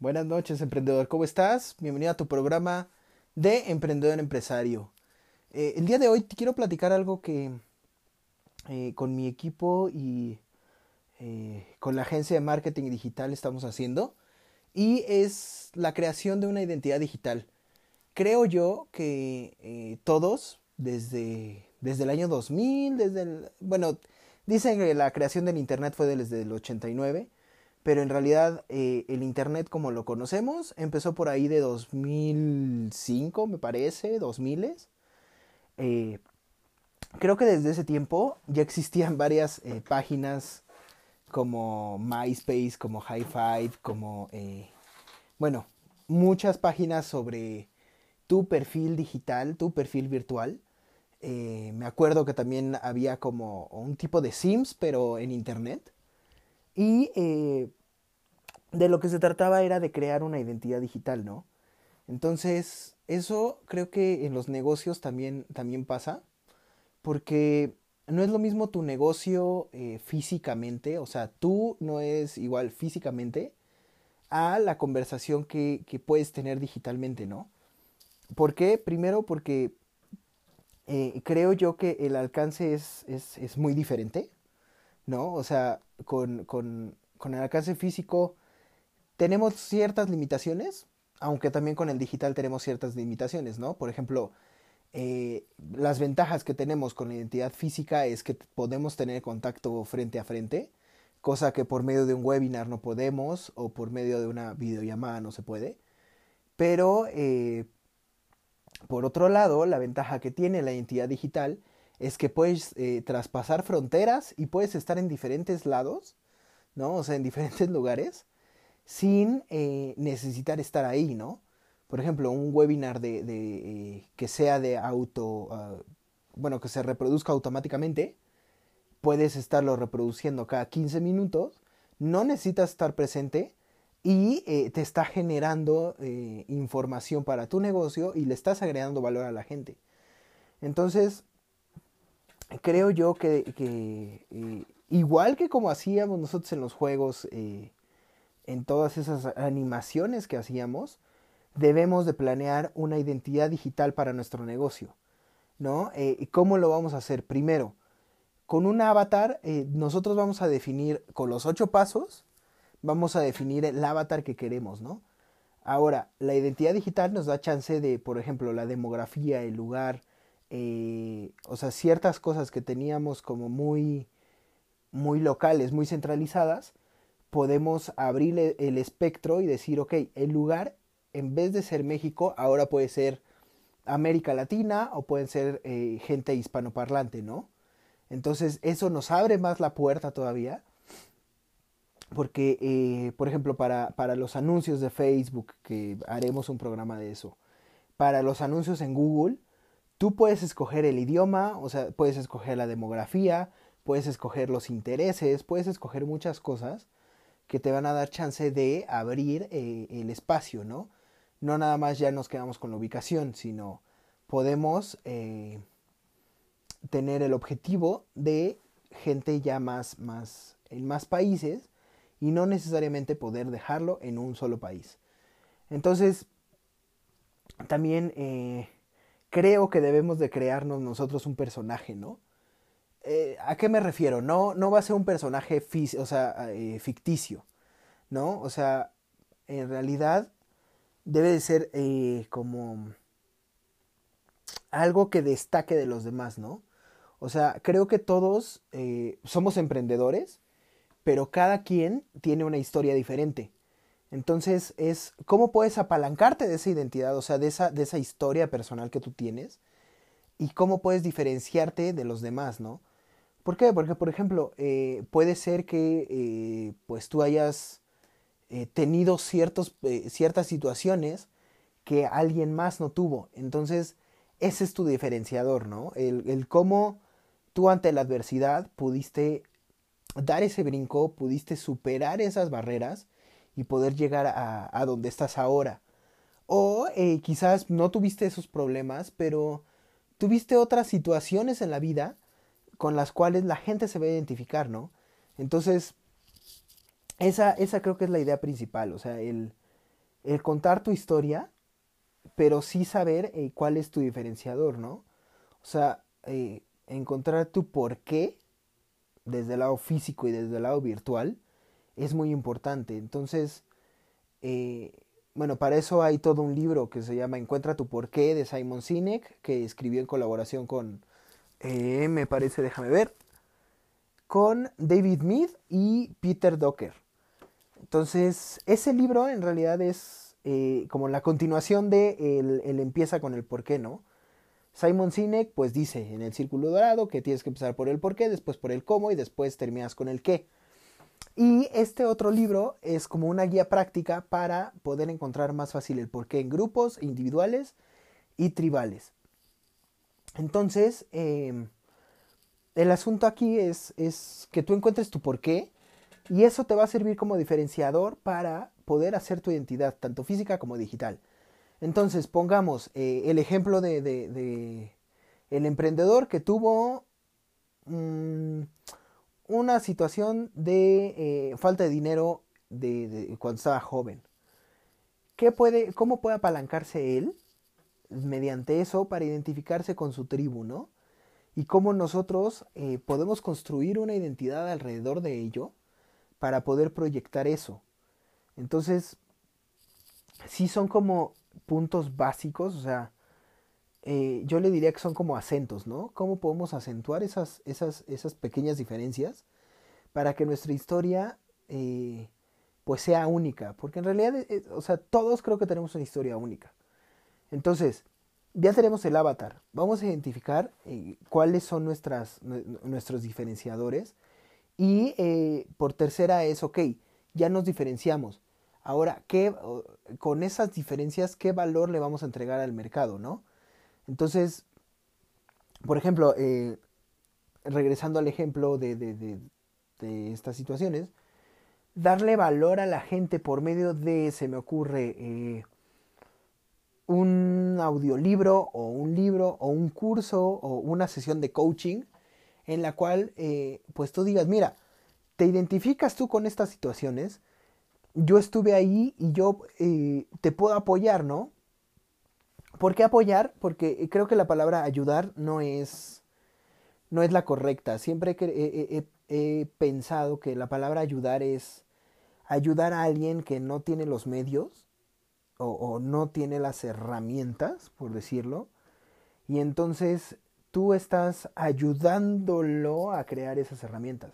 Buenas noches, emprendedor. ¿Cómo estás? Bienvenido a tu programa de Emprendedor Empresario. Eh, el día de hoy te quiero platicar algo que eh, con mi equipo y eh, con la agencia de marketing digital estamos haciendo y es la creación de una identidad digital. Creo yo que todos, desde, desde el año 2000, desde el, bueno, dicen que la creación del Internet fue desde el 89, pero en realidad eh, el Internet como lo conocemos empezó por ahí de 2005, me parece, 2000. Eh, creo que desde ese tiempo ya existían varias eh, páginas como MySpace, como High Five, como, eh, bueno, muchas páginas sobre tu perfil digital, tu perfil virtual. me acuerdo que también había como un tipo de Sims, pero en Internet. Y eh, de lo que se trataba era de crear una identidad digital, ¿no? Entonces, eso creo que en los negocios también, también pasa, porque no es lo mismo tu negocio eh, físicamente, o sea, tú no es igual físicamente a la conversación que, que puedes tener digitalmente, ¿no? ¿Por qué? Primero porque eh, creo yo que el alcance es, es, es muy diferente, ¿no? O sea, con, con, con el alcance físico tenemos ciertas limitaciones, aunque también con el digital tenemos ciertas limitaciones, ¿no? Por ejemplo, eh, las ventajas que tenemos con la identidad física es que podemos tener contacto frente a frente, cosa que por medio de un webinar no podemos o por medio de una videollamada no se puede. Pero, eh, por otro lado, la ventaja que tiene la identidad digital es que puedes eh, traspasar fronteras y puedes estar en diferentes lados, ¿no? O sea, en diferentes lugares, sin eh, necesitar estar ahí, ¿no? Por ejemplo, un webinar de, eh, que sea de auto, ah, bueno, que se reproduzca automáticamente, puedes estarlo reproduciendo cada 15 minutos, no necesitas estar presente y te está generando información para tu negocio y le estás agregando valor a la gente. Entonces, creo yo que, eh, igual que como hacíamos nosotros en los juegos, eh, en todas esas animaciones que hacíamos, debemos de planear una identidad digital para nuestro negocio. ¿No? Eh, ¿Y cómo lo vamos a hacer? Primero, con un avatar, nosotros vamos a definir con los ocho pasos, vamos a definir el avatar que queremos, ¿no? Ahora, la identidad digital nos da chance de, por ejemplo, la demografía, el lugar, eh, o sea, ciertas cosas que teníamos como muy, muy locales, muy centralizadas, podemos abrir el espectro y decir, ok, el lugar, en vez de ser México, ahora puede ser América Latina o pueden ser eh, gente hispanoparlante, ¿no? Entonces eso nos abre más la puerta todavía. Porque, eh, por ejemplo, para, para los anuncios de Facebook, que haremos un programa de eso, para los anuncios en Google, Tú puedes escoger el idioma, o sea, puedes escoger la demografía, puedes escoger los intereses, puedes escoger muchas cosas que te van a dar chance de abrir eh, el espacio, ¿no? No nada más ya nos quedamos con la ubicación, sino podemos eh, tener el objetivo de gente ya más, más, en más países y no necesariamente poder dejarlo en un solo país. Entonces, también eh, creo que debemos de crearnos nosotros un personaje, ¿no? Eh, ¿A qué me refiero? No, no va a ser un personaje o sea, eh, ficticio, ¿no? O sea, en realidad debe de ser eh, como algo que destaque de los demás, ¿no? O sea, creo que todos somos emprendedores, pero cada quien tiene una historia diferente. Entonces es cómo puedes apalancarte de esa identidad, o sea, de esa, de esa historia personal que tú tienes y cómo puedes diferenciarte de los demás, ¿no? ¿Por qué? Porque, por ejemplo, eh, puede ser que eh, pues tú hayas eh, tenido ciertos, ciertas situaciones que alguien más no tuvo. Entonces, ese es tu diferenciador, ¿no? El, el cómo tú ante la adversidad pudiste dar ese brinco, pudiste superar esas barreras y poder llegar a, donde estás ahora. O quizás no tuviste esos problemas, pero tuviste otras situaciones en la vida con las cuales la gente se va a identificar, ¿no? Entonces, esa, esa creo que es la idea principal, o sea, el, el contar tu historia, pero sí saber eh, cuál es tu diferenciador, ¿no? O sea, eh, encontrar tu por qué desde el lado físico y desde el lado virtual es muy importante. Entonces, eh, bueno, para eso hay todo un libro que se llama Encuentra tu porqué de Simon Sinek, que escribió en colaboración con eh, me parece, déjame ver, con David Mead y Peter Docker. Entonces, ese libro en realidad es eh, como la continuación de el, empieza con el por qué, ¿no? Simon Sinek pues dice en el círculo dorado que tienes que empezar por el por qué, después por el cómo y después terminas con el qué. Y este otro libro es como una guía práctica para poder encontrar más fácil el por qué en grupos individuales y tribales. Entonces, em, el asunto aquí es, es que tú encuentres tu porqué y eso te va a servir como diferenciador para poder hacer tu identidad, tanto física como digital. Entonces, pongamos eh, el ejemplo de, de, el emprendedor que tuvo mm, una situación de eh, falta de dinero de, cuando estaba joven. ¿Qué puede, ¿Cómo puede apalancarse él mediante eso para identificarse con su tribu, ¿no? Y cómo nosotros eh, podemos construir una identidad alrededor de ello para poder proyectar eso. Entonces, sí son como puntos básicos, o sea, eh, yo le diría que son como acentos, ¿no? ¿Cómo podemos acentuar esas, esas, esas pequeñas diferencias para que nuestra historia eh, pues sea única? Porque en realidad, o sea, todos creo que tenemos una historia única. Entonces, ya tenemos el avatar. Vamos a identificar eh, cuáles son nuestras, nuestros diferenciadores. Y eh, por tercera es, ok, ya nos diferenciamos. Ahora, ¿qué, con esas diferencias, ¿qué valor le vamos a entregar al mercado, no? Entonces, por ejemplo, eh, regresando al ejemplo de, de, de, estas situaciones, darle valor a la gente por medio de, se me ocurre, un audiolibro o un libro o un curso o una sesión de coaching en la cual eh, pues tú digas, mira, te identificas tú con estas situaciones, yo estuve ahí y yo eh, te puedo apoyar, ¿no? ¿Por qué apoyar? Porque creo que la palabra ayudar no es, no es la correcta. Siempre he, he pensado que la palabra ayudar es ayudar a alguien que no tiene los medios o, no tiene las herramientas, por decirlo, y entonces tú estás ayudándolo a crear esas herramientas.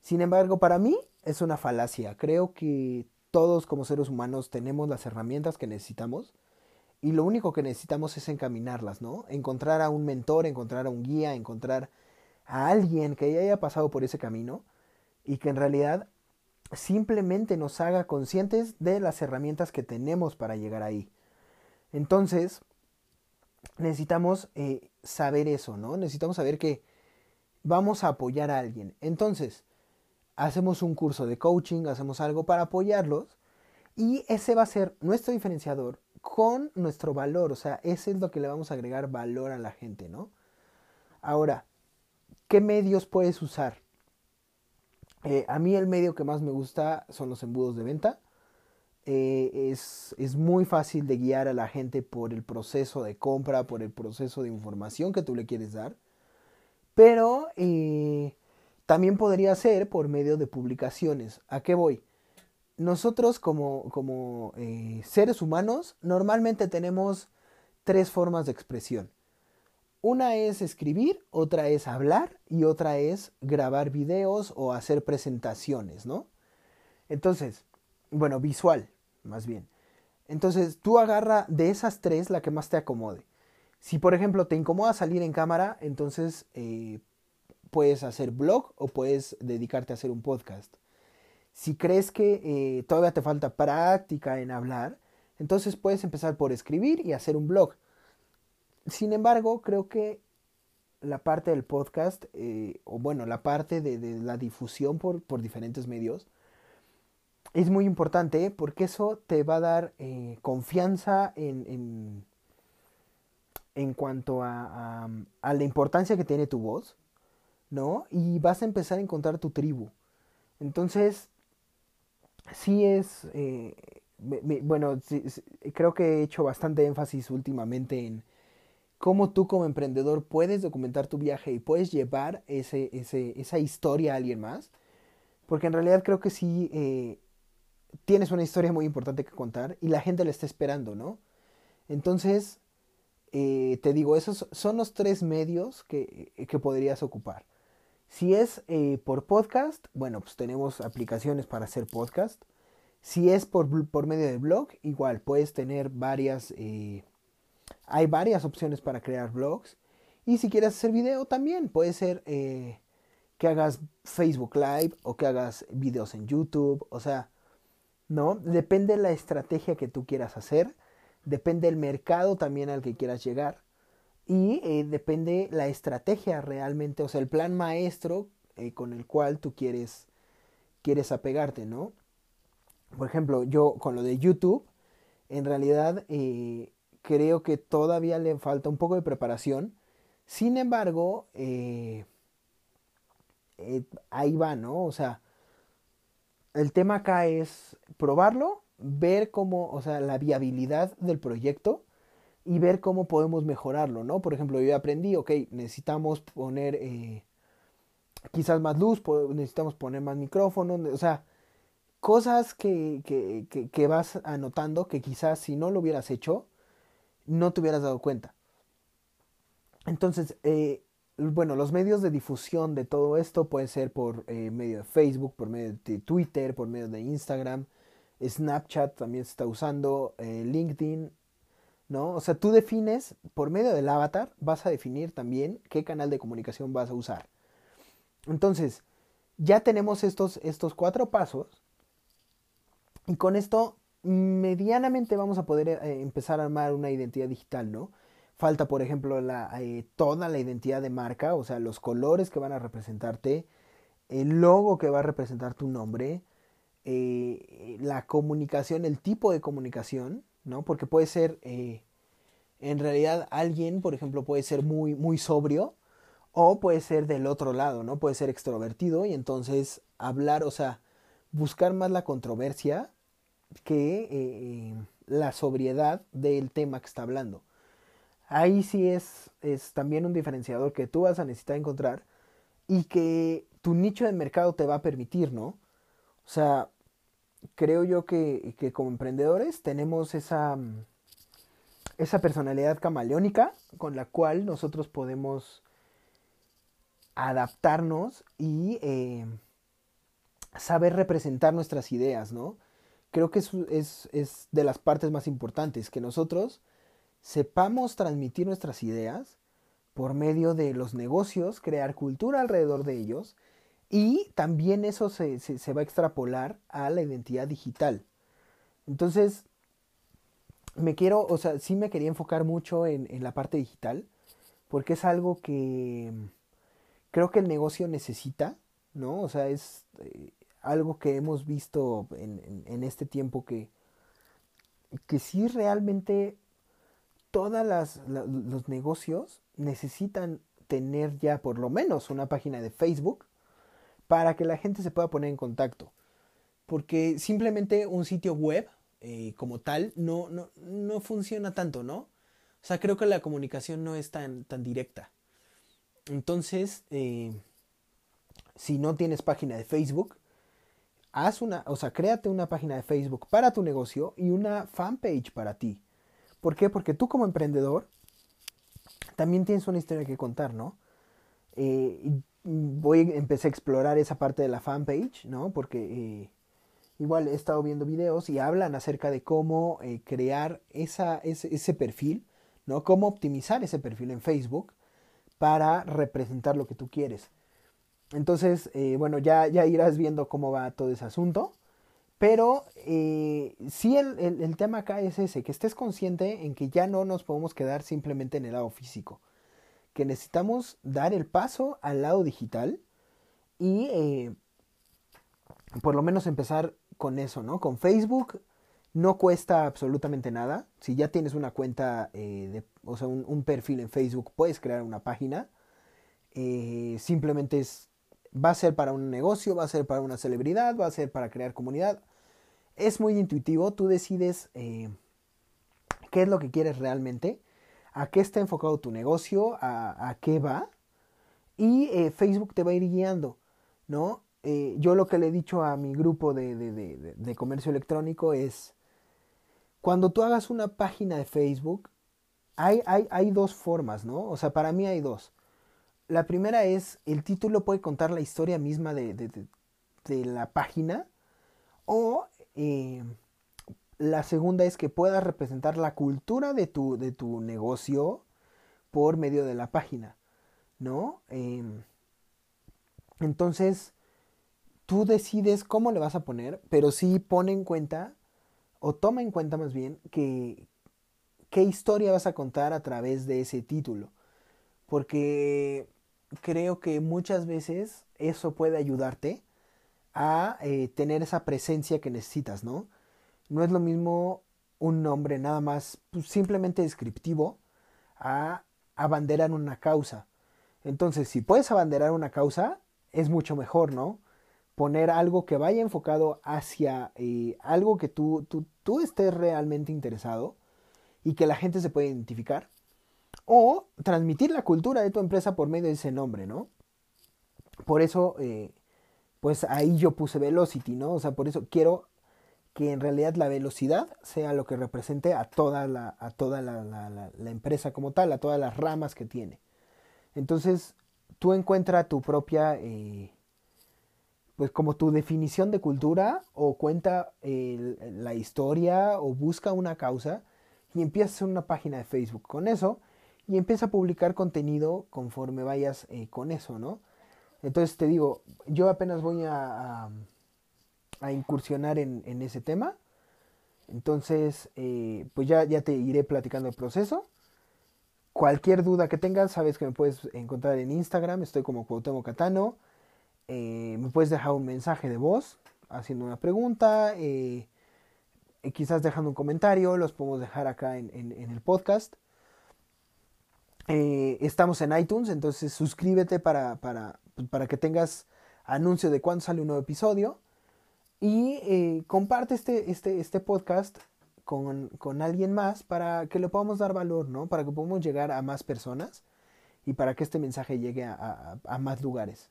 Sin embargo, para mí es una falacia. Creo que todos como seres humanos tenemos las herramientas que necesitamos y lo único que necesitamos es encaminarlas, ¿no? Encontrar a un mentor, encontrar a un guía, encontrar a alguien que ya haya pasado por ese camino y que en realidad simplemente nos haga conscientes de las herramientas que tenemos para llegar ahí. Entonces, necesitamos eh, saber eso, ¿no? Necesitamos saber que vamos a apoyar a alguien. Entonces, hacemos un curso de coaching, hacemos algo para apoyarlos y ese va a ser nuestro diferenciador con nuestro valor, o sea, ese es lo que le vamos a agregar valor a la gente, ¿no? Ahora, ¿qué medios puedes usar? Eh, a mí el medio que más me gusta son los embudos de venta. Eh, es, es, muy fácil de guiar a la gente por el proceso de compra, por el proceso de información que tú le quieres dar. Pero eh, también podría ser por medio de publicaciones. ¿A qué voy? Nosotros como, como seres humanos normalmente tenemos tres formas de expresión. una es escribir, otra es hablar y otra es grabar videos o hacer presentaciones, ¿no? Entonces, bueno, visual, más bien. Entonces, tú agarra de esas tres la que más te acomode. Si, por ejemplo, te incomoda salir en cámara, entonces eh, puedes hacer blog o puedes dedicarte a hacer un podcast. Si crees que eh, todavía te falta práctica en hablar, entonces puedes empezar por escribir y hacer un blog. Sin embargo, creo que la parte del podcast, eh, o bueno, la parte de, la difusión por, diferentes medios, es muy importante porque eso te va a dar eh, confianza en, en, en, cuanto a, a, la importancia que tiene tu voz, ¿no? Y vas a empezar a encontrar tu tribu. Entonces, sí es, eh, bueno, creo que he hecho bastante énfasis últimamente en cómo tú como emprendedor puedes documentar tu viaje y puedes llevar ese, esa historia a alguien más. Porque en realidad creo que sí eh, tienes una historia muy importante que contar y la gente la está esperando, ¿no? Entonces, eh, te digo, esos son los tres medios que, que podrías ocupar. Si es eh, por podcast, bueno, pues tenemos aplicaciones para hacer podcast. Si es por, por medio de blog, igual puedes tener varias, eh, hay varias opciones para crear blogs. Y si quieres hacer video también, puede ser eh, que hagas Facebook Live o que hagas videos en YouTube. O sea, ¿no? Depende de la estrategia que tú quieras hacer. Depende del mercado también al que quieras llegar. Y eh, depende la estrategia realmente, o sea, el plan maestro con el cual tú quieres, quieres apegarte, ¿no? por ejemplo, yo con lo de YouTube, en realidad eh, creo que todavía le falta un poco de preparación. Sin embargo, eh, eh, ahí va, ¿no? O sea, el tema acá es probarlo, ver cómo, o sea, la viabilidad del proyecto y ver cómo podemos mejorarlo, ¿no? Por ejemplo, yo aprendí, ok, necesitamos poner quizás más luz, necesitamos poner más micrófono, o sea, cosas que, que, que, vas anotando que quizás si no lo hubieras hecho, no te hubieras dado cuenta. Entonces, eh, bueno, los medios de difusión de todo esto pueden ser por eh, medio de Facebook, por medio de Twitter, por medio de Instagram, Snapchat también se está usando, eh, LinkedIn, ¿no? O sea, tú defines, por medio del avatar, vas a definir también qué canal de comunicación vas a usar. Entonces, ya tenemos estos, estos cuatro pasos y con esto medianamente vamos a poder eh, empezar a armar una identidad digital, ¿no? Falta, por ejemplo, la, eh, toda la identidad de marca, o sea, los colores que van a representarte, el logo que va a representar tu nombre, eh, la comunicación, el tipo de comunicación, ¿no? Porque puede ser, en realidad, alguien, por ejemplo, puede ser muy, muy sobrio o puede ser del otro lado, ¿no? Puede ser extrovertido y entonces hablar, o sea, buscar más la controversia que eh, la sobriedad del tema que está hablando. Ahí sí es, es también un diferenciador que tú vas a necesitar encontrar y que tu nicho de mercado te va a permitir, ¿no? O sea, creo yo que, que como emprendedores tenemos esa, esa personalidad camaleónica con la cual nosotros podemos adaptarnos y eh, saber representar nuestras ideas, ¿no? Creo que es, es, de las partes más importantes, que nosotros sepamos transmitir nuestras ideas por medio de los negocios, crear cultura alrededor de ellos y también eso se, se, va a extrapolar a la identidad digital. Entonces, me quiero, o sea, sí me quería enfocar mucho en, en la parte digital, porque es algo que creo que el negocio necesita, ¿no? O sea, es, eh, algo que hemos visto en, en, este tiempo que, que sí realmente todos los negocios necesitan tener ya por lo menos una página de Facebook para que la gente se pueda poner en contacto. Porque simplemente un sitio web eh, como tal no, no, no, funciona tanto, ¿no? O sea, creo que la comunicación no es tan, tan directa. Entonces, eh, si no tienes página de Facebook, haz una, o sea, créate una página de Facebook para tu negocio y una fanpage para ti. ¿Por qué? Porque tú como emprendedor también tienes una historia que contar, ¿no? Eh, voy, empecé a explorar esa parte de la fanpage, ¿no? Porque eh, igual he estado viendo videos y hablan acerca de cómo eh, crear ese, perfil, ¿no? Cómo optimizar ese perfil en Facebook para representar lo que tú quieres. Entonces, bueno, ya, ya irás viendo cómo va todo ese asunto. Pero eh, sí el, el, tema acá es ese, que estés consciente en que ya no nos podemos quedar simplemente en el lado físico, que necesitamos dar el paso al lado digital y eh, por lo menos empezar con eso, ¿no? Con Facebook no cuesta absolutamente nada. Si ya tienes una cuenta, eh, de, o sea, un, perfil en Facebook, puedes crear una página. Eh, simplemente es, va a ser para un negocio, va a ser para una celebridad, va a ser para crear comunidad es muy intuitivo, tú decides qué es lo que quieres realmente, a qué está enfocado tu negocio, a, qué va, y eh, Facebook te va a ir guiando, ¿no? Eh, yo lo que le he dicho a mi grupo de, de, comercio electrónico es, cuando tú hagas una página de Facebook, hay, hay, hay dos formas, ¿no? O sea, para mí hay dos. La primera es, el título puede contar la historia misma de, de la página, o eh, la segunda es que puedas representar la cultura de tu, de tu negocio por medio de la página, ¿no? Em, entonces, tú decides cómo le vas a poner, pero sí pone en cuenta, o toma en cuenta más bien, que qué historia vas a contar a través de ese título. Porque creo que muchas veces eso puede ayudarte a eh, tener esa presencia que necesitas, ¿no? No es lo mismo un nombre nada más pues, simplemente descriptivo a abanderar una causa. Entonces, si puedes abanderar una causa, es mucho mejor, ¿no? Poner algo que vaya enfocado hacia eh, algo que tú, tú, tú, estés realmente interesado y que la gente se pueda identificar. O transmitir la cultura de tu empresa por medio de ese nombre, ¿no? Por eso eh, pues ahí yo puse velocity, ¿no? O sea, por eso quiero que en realidad la velocidad sea lo que represente a toda la, a toda la, la, empresa como tal, a todas las ramas que tiene. Entonces, tú encuentras tu propia, eh, pues como tu definición de cultura o cuenta la historia o busca una causa y empieza a hacer una página de Facebook con eso y empieza a publicar contenido conforme vayas eh, con eso, ¿no? Entonces te digo, yo apenas voy a, incursionar en, ese tema. Entonces, eh, pues ya, ya te iré platicando el proceso. Cualquier duda que tengas, sabes que me puedes encontrar en Instagram, estoy como Cuauhtémoc Catano. Eh, me puedes dejar un mensaje de voz haciendo una pregunta, eh, quizás dejando un comentario, los podemos dejar acá en, en, el podcast. estamos en iTunes, entonces suscríbete para, para, para que tengas anuncio de cuándo sale un nuevo episodio. Y eh, comparte este, este, este podcast con, con, alguien más para que le podamos dar valor, ¿no? Para que podamos llegar a más personas y para que este mensaje llegue a, a, más lugares.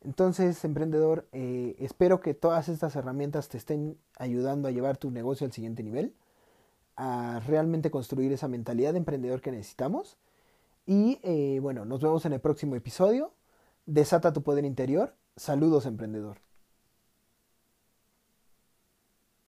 Entonces, emprendedor, eh, espero que todas estas herramientas te estén ayudando a llevar tu negocio al siguiente nivel, a realmente construir esa mentalidad de emprendedor que necesitamos. Y eh, bueno, nos vemos en el próximo episodio. Desata tu poder interior. Saludos, emprendedor.